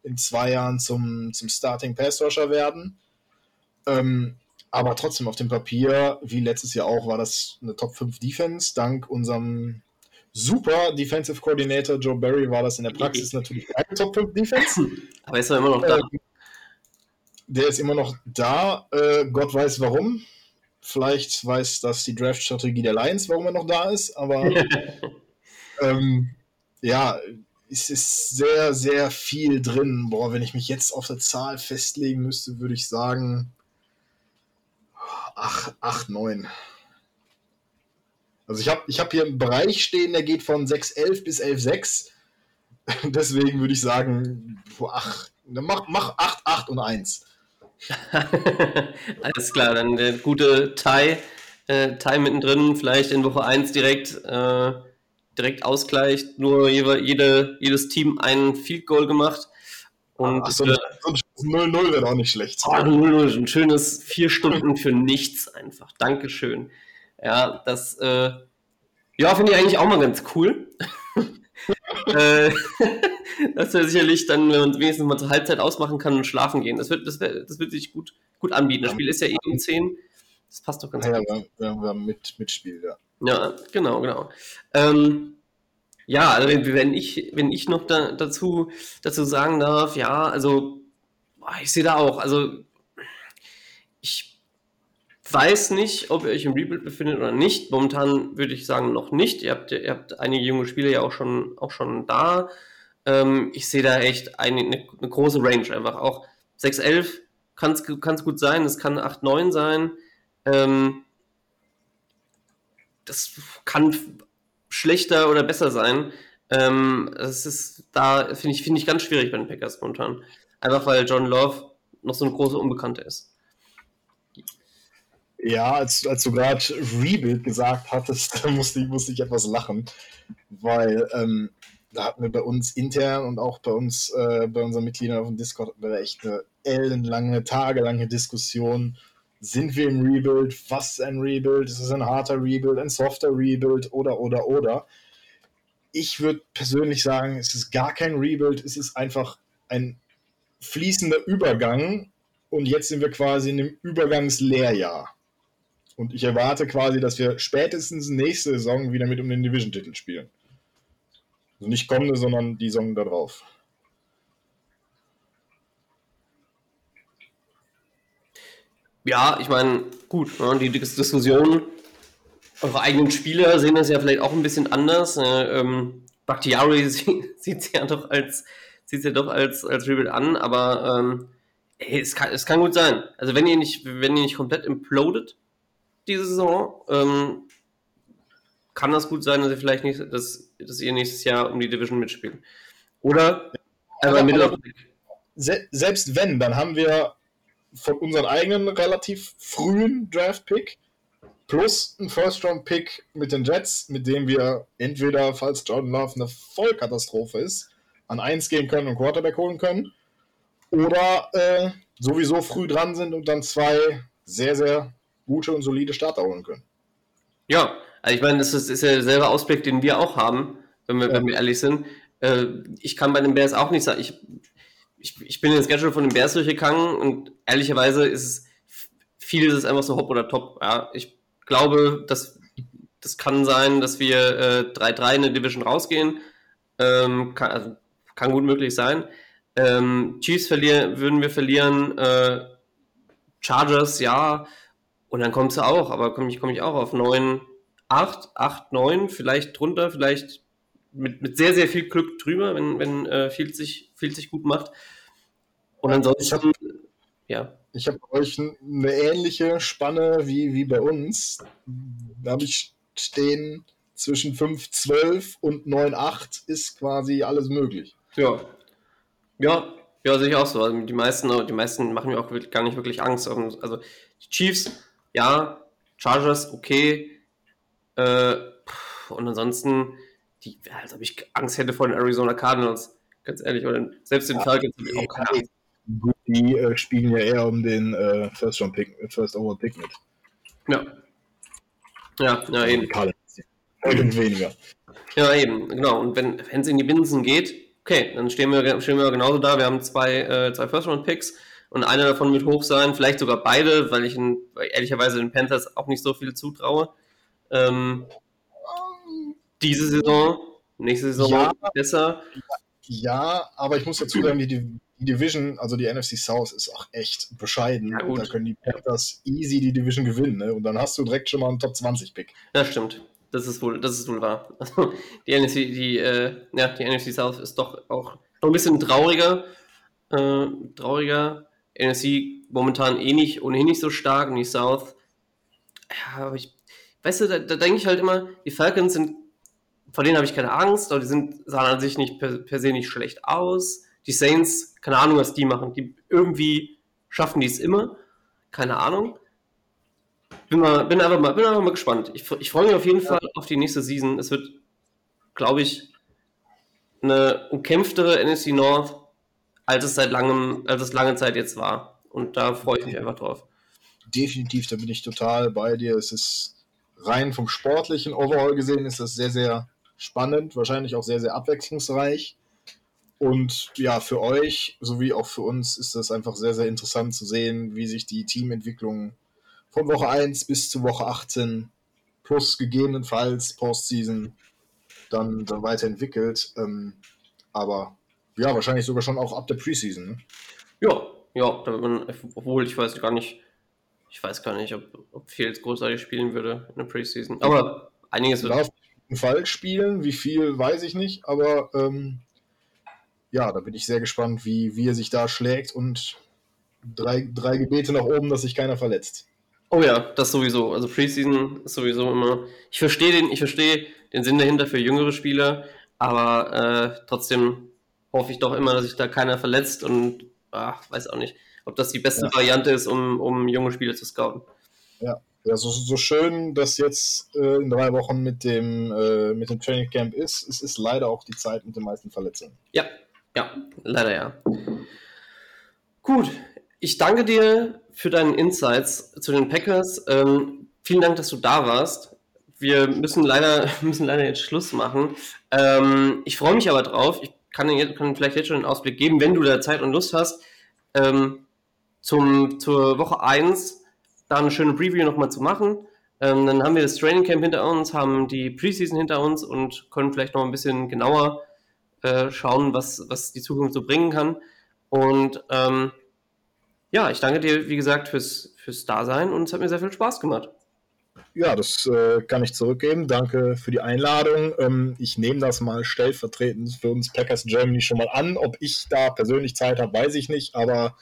in zwei Jahren zum, zum Starting Pass Rusher werden. Ähm, aber trotzdem auf dem Papier, wie letztes Jahr auch, war das eine Top 5 Defense. Dank unserem super Defensive Coordinator Joe Barry war das in der Praxis natürlich keine Top 5 Defense. Aber ist er immer noch da? Äh, der ist immer noch da. Äh, Gott weiß warum. Vielleicht weiß das die Draft-Strategie der Lions, warum er noch da ist. Aber ähm, ja, es ist sehr, sehr viel drin. Boah, wenn ich mich jetzt auf der Zahl festlegen müsste, würde ich sagen 8, 8 9. Also ich habe ich hab hier einen Bereich stehen, der geht von 6,11 bis 11,6. Deswegen würde ich sagen, ach, mach, mach 8, 8 und 1. Alles klar, dann der gute Tai, äh, mittendrin, vielleicht in Woche 1 direkt, äh, direkt ausgleicht, nur jede, jede, jedes Team ein Field Goal gemacht. Und Ach, so äh, ein so ein 0-0 wäre auch nicht schlecht. oh, 0-0, ein schönes vier Stunden für nichts einfach. Dankeschön. Ja, das äh, ja, finde ich eigentlich auch mal ganz cool. äh, das wäre sicherlich dann, wenn man wenigstens mal zur Halbzeit ausmachen kann und schlafen gehen. Das wird, das wär, das wird sich gut, gut anbieten. Das Spiel ist ja eh um 10. Das passt doch ganz Ja, gut. wir, wir, wir haben mit, Mitspiel, ja. Ja, genau, genau. Ähm, ja, also wenn, ich, wenn ich noch da, dazu, dazu sagen darf, ja, also ich sehe da auch, also weiß nicht, ob ihr euch im Rebuild befindet oder nicht. Momentan würde ich sagen, noch nicht. Ihr habt, ihr habt einige junge Spieler ja auch schon, auch schon da. Ähm, ich sehe da echt eine, eine, große Range einfach. Auch 6-11 kann es gut sein, es kann 8-9 sein. Ähm, das kann schlechter oder besser sein. Ähm, es ist da, finde ich, finde ich ganz schwierig bei den Packers momentan. Einfach weil John Love noch so eine große Unbekannte ist. Ja, als, als du gerade Rebuild gesagt hattest, da musste ich, musste ich etwas lachen, weil ähm, da hatten wir bei uns intern und auch bei uns, äh, bei unseren Mitgliedern auf dem Discord echt eine ellenlange, tagelange Diskussion. Sind wir im Rebuild? Was ist ein Rebuild? Ist es ein harter Rebuild, ein softer Rebuild oder, oder, oder? Ich würde persönlich sagen, es ist gar kein Rebuild, es ist einfach ein fließender Übergang und jetzt sind wir quasi in einem Übergangslehrjahr. Und ich erwarte quasi, dass wir spätestens nächste Saison wieder mit um den Division-Titel spielen. Also nicht kommende, sondern die Saison darauf. Ja, ich meine, gut, ne, die Dis- Diskussion, eure eigenen Spieler sehen das ja vielleicht auch ein bisschen anders. Äh, ähm, Bakhtiari sieht es ja doch als, sieht's ja doch als, als Rebuild an, aber ähm, Hey, es, kann, es kann gut sein. Also wenn ihr nicht, wenn ihr nicht komplett implodet diese Saison, ähm, kann das gut sein, dass ihr vielleicht nicht, dass, dass ihr nächstes Jahr um die Division mitspielt. Oder aber, aber, se selbst wenn, dann haben wir von unseren eigenen relativ frühen Draft-Pick plus ein First-Round-Pick mit den Jets, mit dem wir entweder, falls Jordan Love eine Vollkatastrophe ist, an 1 gehen können und Quarterback holen können, oder äh, sowieso früh dran sind und dann zwei sehr, sehr gute und solide Starter holen können. Ja, also ich meine, das ist, ist ja derselbe Ausblick, den wir auch haben, wenn wir, ja. wenn wir ehrlich sind. Äh, ich kann bei den Bears auch nicht sagen, ich, ich, ich bin in den Schedule von den Bears durchgegangen und ehrlicherweise ist es, vieles ist einfach so hopp oder top. Ja, ich glaube, dass das kann sein, dass wir äh, 3-3 in der Division rausgehen. Ähm, kann, also, kann gut möglich sein. Ähm, Chiefs verlieren, würden wir verlieren. Äh, Chargers, ja. Und dann kommst du auch, aber komme ich, komm ich auch auf 9, 8, 8, 9, vielleicht drunter, vielleicht mit, mit sehr, sehr viel Glück drüber, wenn, wenn äh, Field, sich, Field sich gut macht. Und ansonsten, ja. Ich habe euch eine ähnliche Spanne wie, wie bei uns. Da habe ich stehen zwischen 5, 12 und 9, 8 ist quasi alles möglich. Ja, ja, ja, sehe ich auch so. Also die meisten, die meisten machen mir auch gar nicht wirklich Angst. Also die Chiefs, ja, Chargers, okay. Äh, und ansonsten, die, als ob ich Angst hätte vor den Arizona Cardinals, ganz ehrlich. Oder selbst den ja, Falcons habe ich auch keine Angst. Die äh, spielen ja eher um den äh, First Round Pick, First Overall Pick mit. Ja. Ja, ja, eben. Cardinals, weniger. Ja, eben, genau. Und wenn es in die Binsen geht, Okay, dann stehen wir, stehen wir genauso da. Wir haben zwei, äh, zwei First-Round-Picks und einer davon wird hoch sein, vielleicht sogar beide, weil ich in, ehrlicherweise den Panthers auch nicht so viel zutraue. Ähm, diese Saison, nächste Saison ja, besser. Ja, aber ich muss dazu sagen, die, die Division, also die NFC South, ist auch echt bescheiden. Ja, da können die Panthers easy die Division gewinnen. Ne? Und dann hast du direkt schon mal einen Top 20-Pick. Ja, stimmt. Das ist wohl, das ist wohl wahr. Also die NFC, die, äh, ja, die NFC South ist doch auch ein bisschen trauriger. Äh, trauriger. NFC momentan eh nicht, ohnehin nicht so stark und die South. Ja, aber ich, weißt du, da, da denke ich halt immer, die Falcons sind, vor denen habe ich keine Angst, aber die sind, sahen an sich nicht per, per se nicht schlecht aus. Die Saints, keine Ahnung, was die machen. Die irgendwie schaffen die es immer. Keine Ahnung bin, mal, bin, einfach mal, bin einfach mal gespannt. Ich, ich freue mich auf jeden ja. Fall auf die nächste Season. Es wird, glaube ich, eine umkämpftere NSC North, als es seit langem, als es lange Zeit jetzt war. Und da freue ich mich einfach drauf. Definitiv, da bin ich total bei dir. Es ist rein vom sportlichen Overall gesehen, ist das sehr, sehr spannend, wahrscheinlich auch sehr, sehr abwechslungsreich. Und ja, für euch sowie auch für uns ist das einfach sehr, sehr interessant zu sehen, wie sich die Teamentwicklung von Woche 1 bis zu Woche 18 plus gegebenenfalls Postseason dann, dann weiterentwickelt. Ähm, aber ja, wahrscheinlich sogar schon auch ab der Preseason. Ne? Ja, ja, man, obwohl ich weiß gar nicht, ich weiß gar nicht, ob, ob Fields großartig spielen würde in der Preseason. Aber einiges wird. Auf jeden Fall spielen, wie viel weiß ich nicht, aber ähm, ja, da bin ich sehr gespannt, wie, wie er sich da schlägt und drei, drei Gebete nach oben, dass sich keiner verletzt. Oh ja, das sowieso. Also Preseason ist sowieso immer. Ich verstehe den, ich verstehe den Sinn dahinter für jüngere Spieler, aber äh, trotzdem hoffe ich doch immer, dass sich da keiner verletzt und ach, weiß auch nicht, ob das die beste ja. Variante ist, um, um junge Spieler zu scouten. Ja, ja so, so schön das jetzt äh, in drei Wochen mit dem, äh, mit dem Training Camp ist, es ist leider auch die Zeit mit den meisten Verletzungen. Ja, ja, leider ja. Gut, ich danke dir für deinen Insights zu den Packers. Ähm, vielen Dank, dass du da warst. Wir müssen leider, müssen leider jetzt Schluss machen. Ähm, ich freue mich aber drauf. Ich kann, jetzt, kann vielleicht jetzt schon einen Ausblick geben, wenn du da Zeit und Lust hast, ähm, zum, zur Woche 1 da eine schöne Preview nochmal zu machen. Ähm, dann haben wir das Training Camp hinter uns, haben die Preseason hinter uns und können vielleicht noch ein bisschen genauer äh, schauen, was, was die Zukunft so bringen kann. Und ähm, ja, ich danke dir, wie gesagt, fürs, fürs Dasein und es hat mir sehr viel Spaß gemacht. Ja, das äh, kann ich zurückgeben. Danke für die Einladung. Ähm, ich nehme das mal stellvertretend für uns Packers Germany schon mal an. Ob ich da persönlich Zeit habe, weiß ich nicht, aber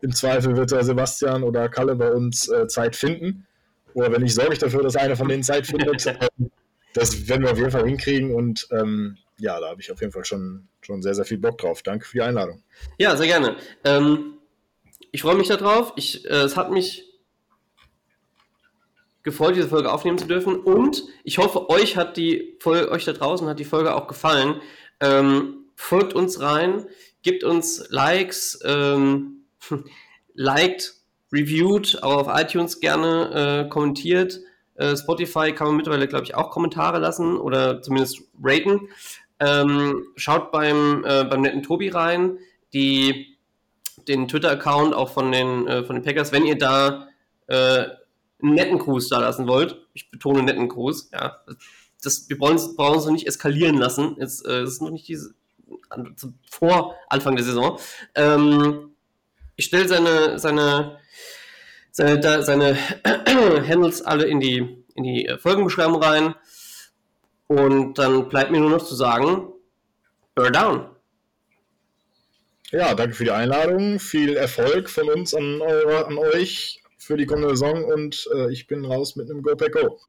Im Zweifel wird der Sebastian oder Kalle bei uns äh, Zeit finden. Oder wenn nicht, sorge ich dafür, dass einer von denen Zeit findet. das werden wir auf jeden Fall hinkriegen und ähm, ja, da habe ich auf jeden Fall schon, schon sehr, sehr viel Bock drauf. Danke für die Einladung. Ja, sehr gerne. Ähm, ich freue mich darauf. Ich, äh, es hat mich gefreut, diese Folge aufnehmen zu dürfen. Und ich hoffe, euch hat die Folge, euch da draußen hat die Folge auch gefallen. Ähm, folgt uns rein, gibt uns Likes, ähm, liked, reviewed, auch auf iTunes gerne äh, kommentiert. Äh, Spotify kann man mittlerweile, glaube ich, auch Kommentare lassen oder zumindest raten. Ähm, schaut beim, äh, beim netten Tobi rein, die, den Twitter-Account auch von den, äh, von den Packers, wenn ihr da äh, einen netten Gruß da lassen wollt. Ich betone netten Gruß, ja. Das, wir brauchen es noch nicht eskalieren lassen. Es, äh, ist noch nicht diese, vor Anfang der Saison. Ähm, ich stelle seine, seine, seine, seine Handles alle in die, in die Folgenbeschreibung rein. Und dann bleibt mir nur noch zu sagen, Bear down. Ja, danke für die Einladung. Viel Erfolg von uns an, eure, an euch für die kommende Saison und äh, ich bin raus mit einem Go Pack Go.